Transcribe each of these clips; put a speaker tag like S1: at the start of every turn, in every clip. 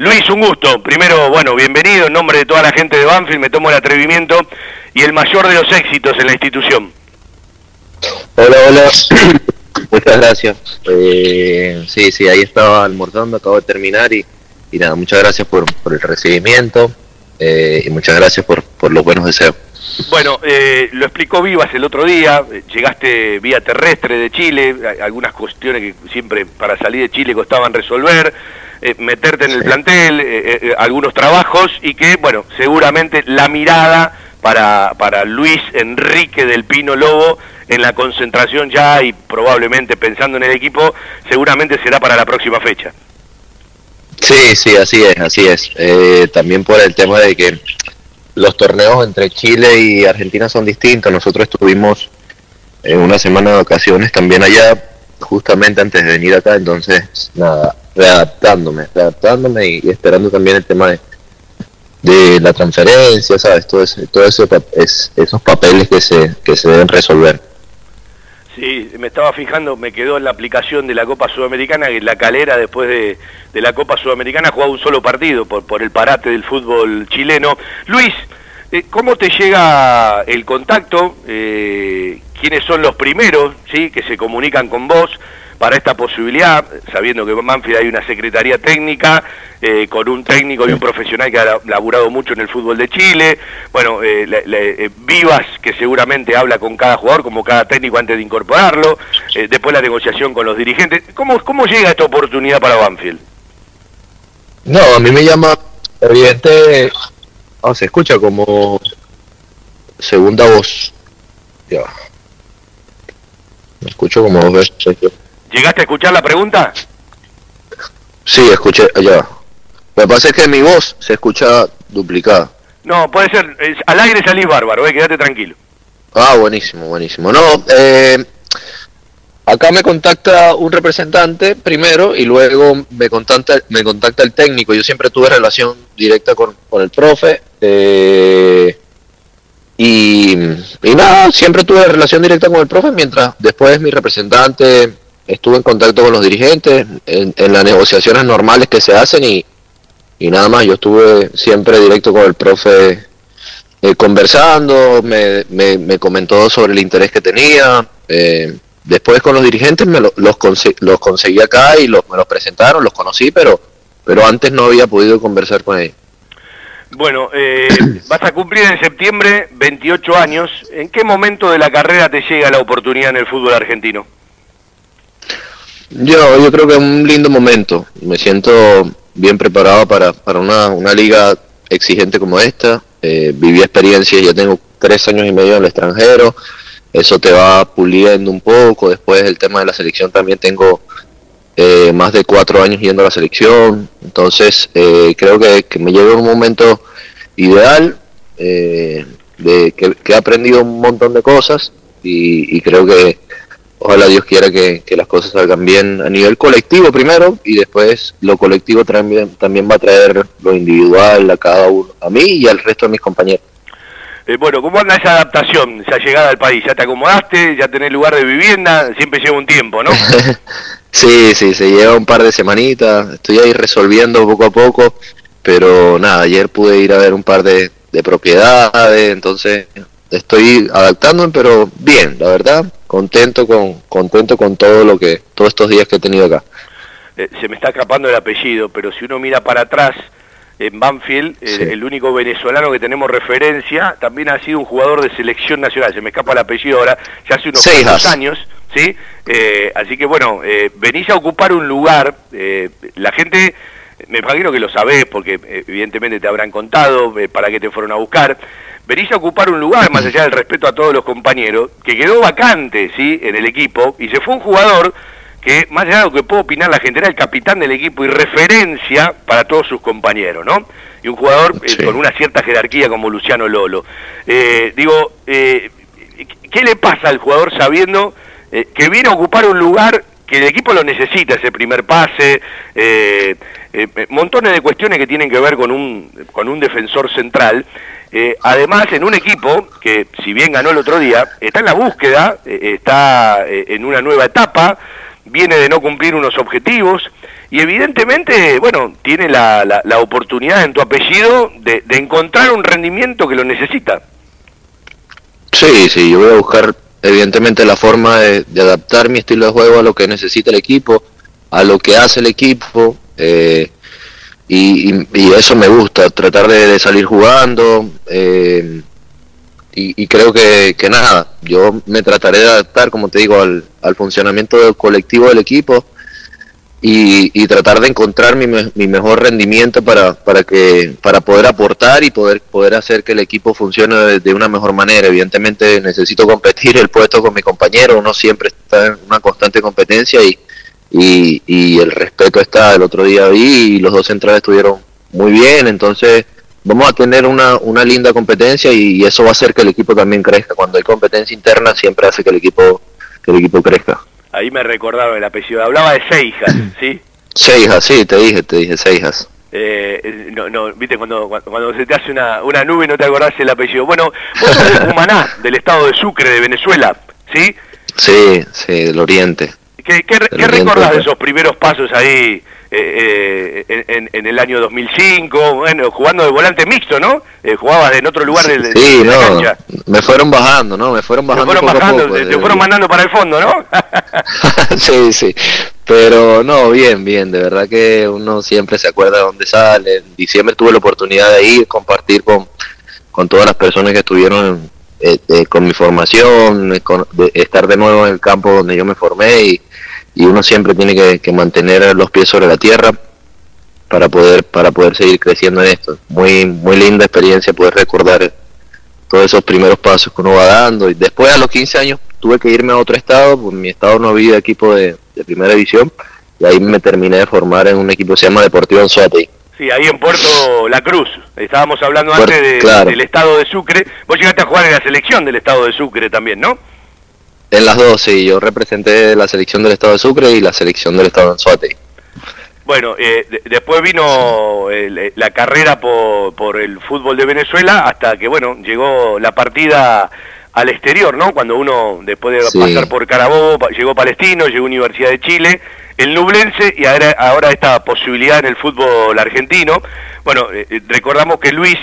S1: Luis, un gusto. Primero, bueno, bienvenido en nombre de toda la gente de Banfield, me tomo el atrevimiento y el mayor de los éxitos en la institución.
S2: Hola, hola. Muchas gracias. Eh, sí, sí, ahí estaba almorzando, acabo de terminar y, y nada, muchas gracias por, el recibimiento eh, y muchas gracias por, por los buenos deseos.
S1: Bueno, eh, lo explicó Vivas el otro día, llegaste vía terrestre de Chile, algunas cuestiones que siempre para salir de Chile costaban resolver, eh, meterte en el plantel, eh, eh, algunos trabajos y que, bueno, seguramente la mirada para, para Luis Enrique del Pino Lobo en la concentración ya y probablemente pensando en el equipo, seguramente será para la próxima fecha.
S2: Sí, sí, así es, así es. también por el tema de que los torneos entre Chile y Argentina son distintos. Nosotros estuvimos en una semana de vacaciones también allá, justamente antes de venir acá, entonces, nada, readaptándome, readaptándome y, esperando también el tema de, de la transferencia, ¿sabes? Todo, eso, todo eso es, esos papeles que se, que se deben resolver.
S1: Sí, me estaba fijando, me quedó en la aplicación de la Copa Sudamericana que la calera después de, de la Copa Sudamericana ha jugado un solo partido por, por el parate del fútbol chileno. Luis, eh, ¿cómo te llega el contacto? Eh, ¿Quiénes son los primeros sí, que se comunican con vos? para esta posibilidad, sabiendo que en Manfield hay una secretaría técnica, eh, con un técnico y un profesional que ha laburado mucho en el fútbol de Chile, bueno, eh, eh, Vivas, que seguramente habla con cada jugador, como cada técnico antes de incorporarlo, después la negociación con los dirigentes. ¿Cómo, ¿Cómo llega esta oportunidad para Banfield?
S2: No, a mí me llama, evidente, oh, se escucha como segunda voz. Ya. Me escucho como dos veces.
S1: ¿Llegaste a escuchar la pregunta?
S2: Sí, escuché, allá. Lo que pasa es que mi voz se escucha duplicada.
S1: No, puede ser, al aire salís bárbaro, eh, quédate tranquilo.
S2: Ah, buenísimo, buenísimo. No, eh, acá me contacta un representante primero y luego me contacta, me contacta el técnico. Yo siempre tuve relación directa con, con el profe. Eh, y, y nada, siempre tuve relación directa con el profe mientras después mi representante estuve en contacto con los dirigentes en, las negociaciones normales que se hacen y, y, nada más, yo estuve siempre directo con el profe eh, conversando, me, me, comentó sobre el interés que tenía, eh, después con los dirigentes me los, los conseguí acá y los, me los presentaron, los conocí, pero, pero antes no había podido conversar con ellos.
S1: Bueno, eh, vas a cumplir en septiembre 28 años. ¿En qué momento de la carrera te llega la oportunidad en el fútbol argentino?
S2: Yo, yo creo que es un lindo momento. Me siento bien preparado para, para una, una liga exigente como esta. Eh, viví experiencias, ya tengo tres años y medio en el extranjero. Eso te va puliendo un poco. Después el tema de la selección también tengo eh, más de cuatro años yendo a la selección. Entonces eh, creo que, me llega un momento ideal. Eh, de que, he aprendido un montón de cosas y creo que ojalá Dios quiera que, las cosas salgan bien a nivel colectivo primero y después lo colectivo también, también va a traer lo individual a cada uno, a mí y al resto de mis compañeros.
S1: Eh, bueno, ¿cómo anda esa adaptación, esa llegada al país? ¿Ya te acomodaste? ¿Ya tenés lugar de vivienda? Siempre lleva un tiempo, ¿no?
S2: sí, sí, se lleva un par de semanitas, estoy ahí resolviendo poco a poco, pero nada, ayer pude ir a ver un par de, de propiedades, entonces estoy adaptándome, pero bien, la verdad, contento con contento con todo lo que todos estos días que he tenido acá.
S1: Eh, se me está escapando el apellido, pero si uno mira para atrás en Banfield, eh, el único venezolano que tenemos referencia también ha sido un jugador de selección nacional. Se me escapa el apellido ahora, ya hace unos cuantos años, ¿sí? Eh, así que bueno, venís a ocupar un lugar. la gente me imagino que lo sabés porque evidentemente te habrán contado para qué te fueron a buscar venís a ocupar un lugar, más allá del respeto a todos los compañeros, que quedó vacante, ¿sí?, en el equipo, y se fue un jugador que, más allá de lo que puedo opinar la gente, era el capitán del equipo y referencia para todos sus compañeros, ¿no? Y un jugador eh, con una cierta jerarquía como Luciano Lolo. Eh, digo, eh, ¿qué le pasa al jugador sabiendo que viene a ocupar un lugar que el equipo lo necesita, ese primer pase, montones de cuestiones que tienen que ver con un, con un defensor central, eh, además, en un equipo que, si bien ganó el otro día, está en la búsqueda, eh, está eh, en una nueva etapa, viene de no cumplir unos objetivos y evidentemente, bueno, tiene la, la, oportunidad en tu apellido de, encontrar un rendimiento que lo necesita.
S2: Sí, sí, yo voy a buscar evidentemente la forma de, adaptar mi estilo de juego a lo que necesita el equipo, a lo que hace el equipo, eh, y, eso me gusta, tratar de, salir jugando, eh, y, creo que, que, nada, yo me trataré de adaptar, como te digo, al, al funcionamiento del colectivo del equipo y, y tratar de encontrar mi, mi, mejor rendimiento para, para, que, para poder aportar y poder, poder hacer que el equipo funcione de, una mejor manera. Evidentemente necesito competir el puesto con mi compañero, uno siempre está en una constante competencia y, y, y el respeto está. El otro día vi y los dos centrales estuvieron muy bien, entonces vamos a tener una, una linda competencia y, eso va a hacer que el equipo también crezca. Cuando hay competencia interna siempre hace que el equipo, que el equipo crezca.
S1: Ahí me recordaron el apellido. Hablaba de Seijas, ¿sí?
S2: Seijas, sí, te dije, te dije Seijas.
S1: Eh, no, no, viste, cuando, cuando se te hace una, una nube no te acordás el apellido. Bueno, vos sos de Cumaná, del estado de Sucre, de Venezuela, ¿sí?
S2: Sí, sí, del oriente.
S1: ¿Qué, qué, ¿qué recordás de esos primeros pasos ahí eh, eh en, el año 2005, bueno, jugando de volante mixto, ¿no? Eh, jugabas en otro lugar de,
S2: sí, no, Me fueron bajando, ¿no? Me fueron bajando.
S1: fueron bajando, te, fueron mandando para el fondo, ¿no?
S2: sí, sí. Pero no, bien, bien. De verdad que uno siempre se acuerda de dónde sale. En diciembre tuve la oportunidad de ir, compartir con, con todas las personas que estuvieron eh, eh, con mi formación, de estar de nuevo en el campo donde yo me formé y y uno siempre tiene que, mantener los pies sobre la tierra para poder para poder seguir creciendo en esto. Muy muy linda experiencia poder recordar todos esos primeros pasos que uno va dando y después a los 15 años tuve que irme a otro estado, pues mi estado no había equipo de, primera división y ahí me terminé de formar en un equipo que se llama Deportivo Anzuategui.
S1: Sí, ahí en Puerto La Cruz. Estábamos hablando antes del estado de Sucre. Vos llegaste a jugar en la selección del estado de Sucre también, ¿no?
S2: En las dos, sí. Yo representé la selección del Estado de Sucre y la selección del Estado de Anzuategui.
S1: Bueno, eh, después vino la carrera por, por, el fútbol de Venezuela hasta que, bueno, llegó la partida al exterior, ¿no? Cuando uno, después de pasar por Carabobo, llegó Palestino, llegó Universidad de Chile, el Nublense y ahora, ahora esta posibilidad en el fútbol argentino. Bueno, eh, eh, recordamos que Luis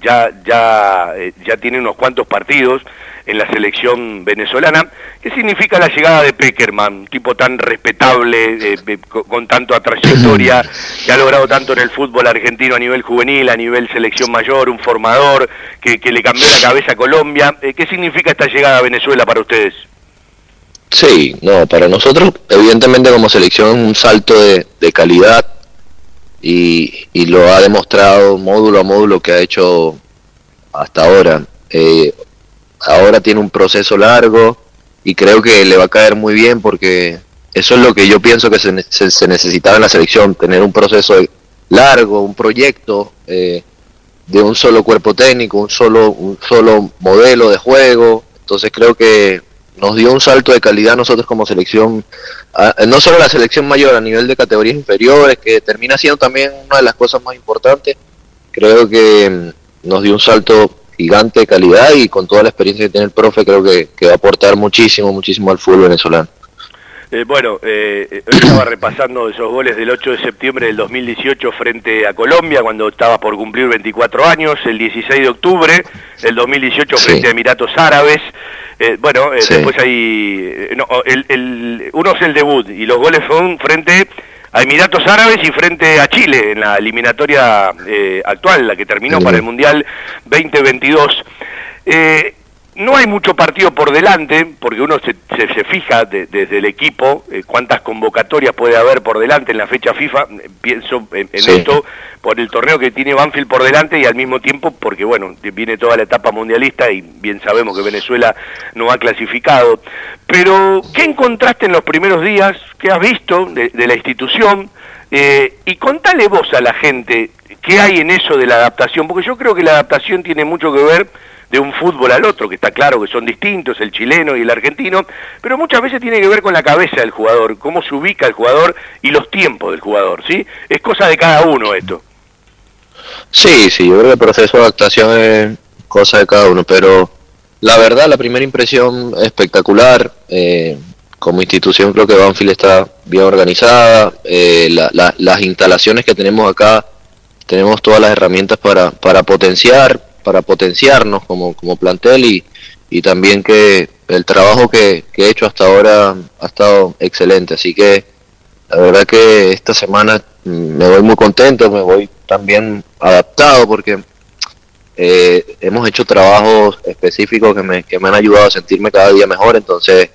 S1: ya, ya, ya tiene unos cuantos partidos en la selección venezolana. ¿Qué significa la llegada de Peckerman, un tipo tan respetable, eh, con, tanto trayectoria, que ha logrado tanto en el fútbol argentino a nivel juvenil, a nivel selección mayor, un formador que, le cambió la cabeza a Colombia? Eh, ¿Qué significa esta llegada a Venezuela para ustedes?
S2: Sí, no, para nosotros evidentemente como selección un salto de, calidad y, y, lo ha demostrado módulo a módulo que ha hecho hasta ahora. Eh, ahora tiene un proceso largo y creo que le va a caer muy bien porque eso es lo que yo pienso que se, necesitaba en la selección, tener un proceso largo, un proyecto eh, de un solo cuerpo técnico, un solo, un solo modelo de juego. Entonces creo que nos dio un salto de calidad nosotros como selección, no solo la selección mayor a nivel de categorías inferiores, que termina siendo también una de las cosas más importantes, creo que mm, nos dio un salto gigante de calidad y con toda la experiencia que tiene el profe creo que, va a aportar muchísimo, muchísimo al fútbol venezolano.
S1: Eh, bueno, eh, estaba repasando esos goles del 8 de septiembre del 2018 frente a Colombia, cuando estaba por cumplir 24 años, el 16 de octubre del 2018 frente a Emiratos Árabes. Eh, bueno, eh, después hay... No, el, el, uno es el debut y los goles son frente a Emiratos Árabes y frente a Chile en la eliminatoria eh, actual, la que terminó para el Mundial 2022. Eh, no hay mucho partido por delante, porque uno se, se, fija desde el equipo eh, cuántas convocatorias puede haber por delante en la fecha FIFA, pienso en, esto por el torneo que tiene Banfield por delante y al mismo tiempo porque, bueno, viene toda la etapa mundialista y bien sabemos que Venezuela no ha clasificado. Pero, ¿qué encontraste en los primeros días? ¿Qué has visto de, la institución? Eh, y contale vos a la gente qué hay en eso de la adaptación, porque yo creo que la adaptación tiene mucho que ver de un fútbol al otro, que está claro que son distintos, el chileno y el argentino, pero muchas veces tiene que ver con la cabeza del jugador, cómo se ubica el jugador y los tiempos del jugador, ¿sí? Es cosa de cada uno esto.
S2: Sí, sí, yo creo que el proceso de adaptación es cosa de cada uno, pero la verdad, la primera impresión espectacular, eh, como institución creo que Banfield está bien organizada, eh, las instalaciones que tenemos acá, tenemos todas las herramientas para, para potenciar, para potenciarnos como, como plantel y, y también que el trabajo que, que he hecho hasta ahora ha estado excelente, así que la verdad que esta semana me voy muy contento, me voy también adaptado porque eh, hemos hecho trabajos específicos que me, que me han ayudado a sentirme cada día mejor, entonces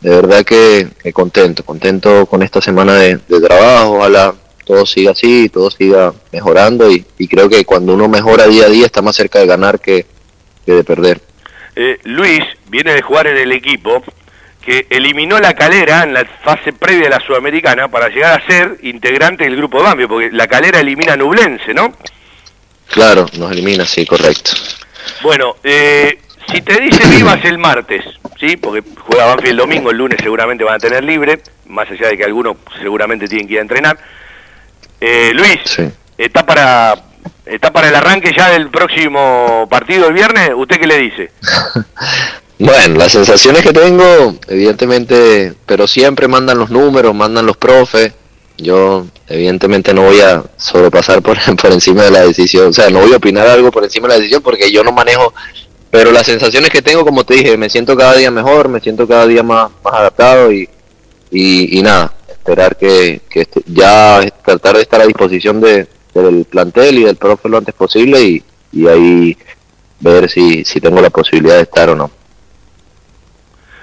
S2: de verdad que, contento, contento con esta semana de, trabajo, ojalá todo siga así, todo siga mejorando y, creo que cuando uno mejora día a día está más cerca de ganar que, de perder.
S1: Eh, Luis viene de jugar en el equipo que eliminó la calera en la fase previa de la Sudamericana para llegar a ser integrante del grupo Bambio, porque la calera elimina a Nublense, ¿no?
S2: Claro, nos elimina, sí, correcto.
S1: Bueno, eh, si te dice vivas el martes, ¿sí? Porque juega Banfield el domingo, el lunes seguramente van a tener libre, más allá de que algunos seguramente tienen que ir a entrenar. Eh, Luis, ¿está, para, ¿está para el arranque ya del próximo partido el viernes? ¿Usted qué le dice?
S2: bueno, las sensaciones que tengo, evidentemente, pero siempre mandan los números, mandan los profes. Yo, evidentemente, no voy a sobrepasar por, por encima de la decisión, o sea, no voy a opinar algo por encima de la decisión porque yo no manejo pero las sensaciones que tengo, como te dije, me siento cada día mejor, me siento cada día más, más adaptado y, y, nada, esperar que, que ya tratar de estar a disposición de, del plantel y del profe lo antes posible y, y ahí ver si, si tengo la posibilidad de estar o no.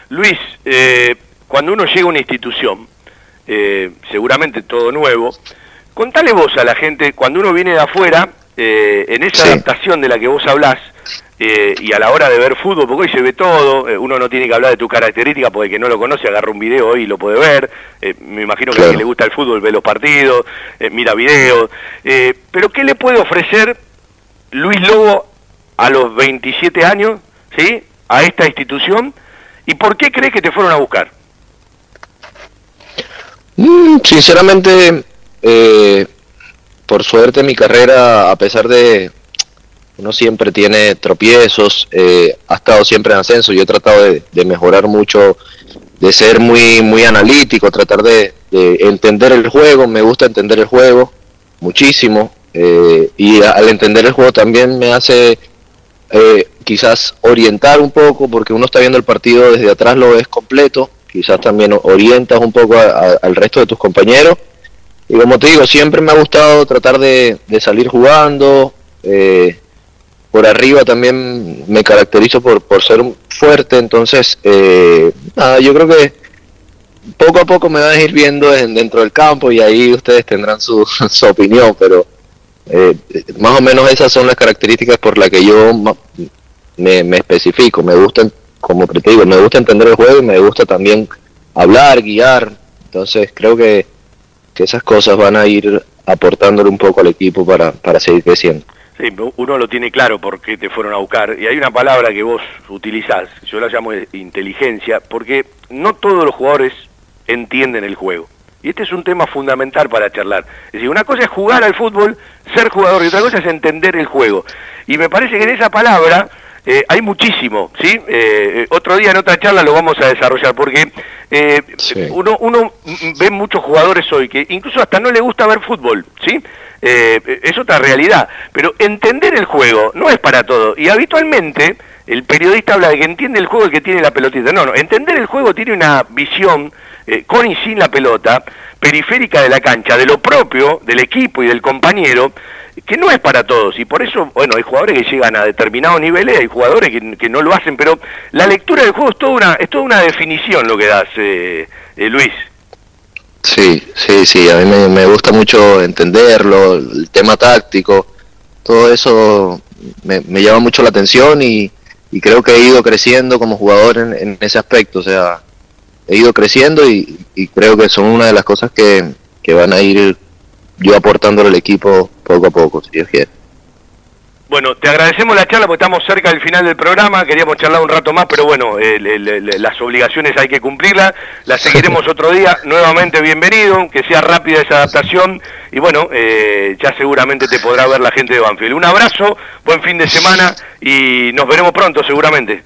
S1: Luis, eh, cuando uno llega a una institución, eh, seguramente todo nuevo, contale vos a la gente, cuando uno viene de afuera, eh, en esa adaptación de la que vos hablás, eh, y a la hora de ver fútbol, porque hoy se ve todo, eh, uno no tiene que hablar de tu característica porque que no lo conoce agarra un video hoy y lo puede ver, eh, me imagino que a quien le gusta el fútbol ve los partidos, mira videos, pero ¿qué le puede ofrecer Luis Lobo a los 27 años, ¿sí? a esta institución, y por qué crees que te fueron a buscar?
S2: Mm, sinceramente, por suerte mi carrera, a pesar de uno siempre tiene tropiezos, eh, ha estado siempre en ascenso, yo he tratado de, mejorar mucho, de ser muy, muy analítico, tratar de, entender el juego, me gusta entender el juego muchísimo, eh, y al entender el juego también me hace eh, quizás orientar un poco, porque uno está viendo el partido desde atrás, lo ves completo, quizás también orientas un poco al resto de tus compañeros, y como te digo, siempre me ha gustado tratar de, salir jugando, eh, por arriba también me caracterizo por, por ser fuerte, entonces eh, nada, yo creo que poco a poco me van a ir viendo dentro del campo y ahí ustedes tendrán su, su opinión, pero eh, más o menos esas son las características por las que yo me, me especifico, me gusta, como te digo, me gusta entender el juego y me gusta también hablar, guiar, entonces creo que, que esas cosas van a ir aportándole un poco al equipo para, para seguir creciendo.
S1: Sí, uno lo tiene claro porque te fueron a buscar. Y hay una palabra que vos utilizás, yo la llamo inteligencia, porque no todos los jugadores entienden el juego. Y este es un tema fundamental para charlar. Es decir, una cosa es jugar al fútbol, ser jugador, y otra cosa es entender el juego. Y me parece que en esa palabra eh, hay muchísimo, ¿sí? Eh, eh, otro día en otra charla lo vamos a desarrollar, porque uno, uno ve muchos jugadores hoy que incluso hasta no le gusta ver fútbol, ¿sí? Es otra realidad, pero entender el juego no es para todo, y habitualmente el periodista habla de que entiende el juego el que tiene la pelotita, no, no, entender el juego tiene una visión con y sin la pelota, periférica de la cancha, de lo propio, del equipo y del compañero, que no es para todos. Y por eso, bueno, hay jugadores que llegan a determinados niveles, hay jugadores que, no lo hacen, pero la lectura del juego es toda una, es toda una definición lo que das, eh, eh, Luis.
S2: Sí, sí, sí, a mí me, gusta mucho entenderlo, el tema táctico, todo eso me, llama mucho la atención y, creo que he ido creciendo como jugador en, ese aspecto, o sea, he ido creciendo y, y creo que son una de las cosas que, que van a ir yo aportándole al equipo poco a poco, si Dios quiere.
S1: Bueno, te agradecemos la charla porque estamos cerca del final del programa, queríamos charlar un rato más, pero bueno, eh, las obligaciones hay que cumplirlas, las seguiremos otro día, nuevamente bienvenido, que sea rápida esa adaptación y bueno, eh, ya seguramente te podrá ver la gente de Banfield. Un abrazo, buen fin de semana y nos veremos pronto seguramente.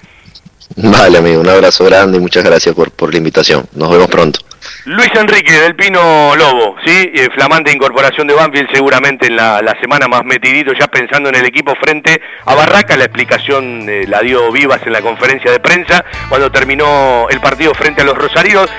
S2: Vale, amigo, un abrazo grande y muchas gracias por, por la invitación. Nos vemos pronto.
S1: Luis Enrique del Pino Lobo, ¿sí? Eh, flamante incorporación de Banfield seguramente en la, semana más metidito, ya pensando en el equipo frente a Barraca. La explicación eh, la dio Vivas en la conferencia de prensa cuando terminó el partido frente a los Rosarios.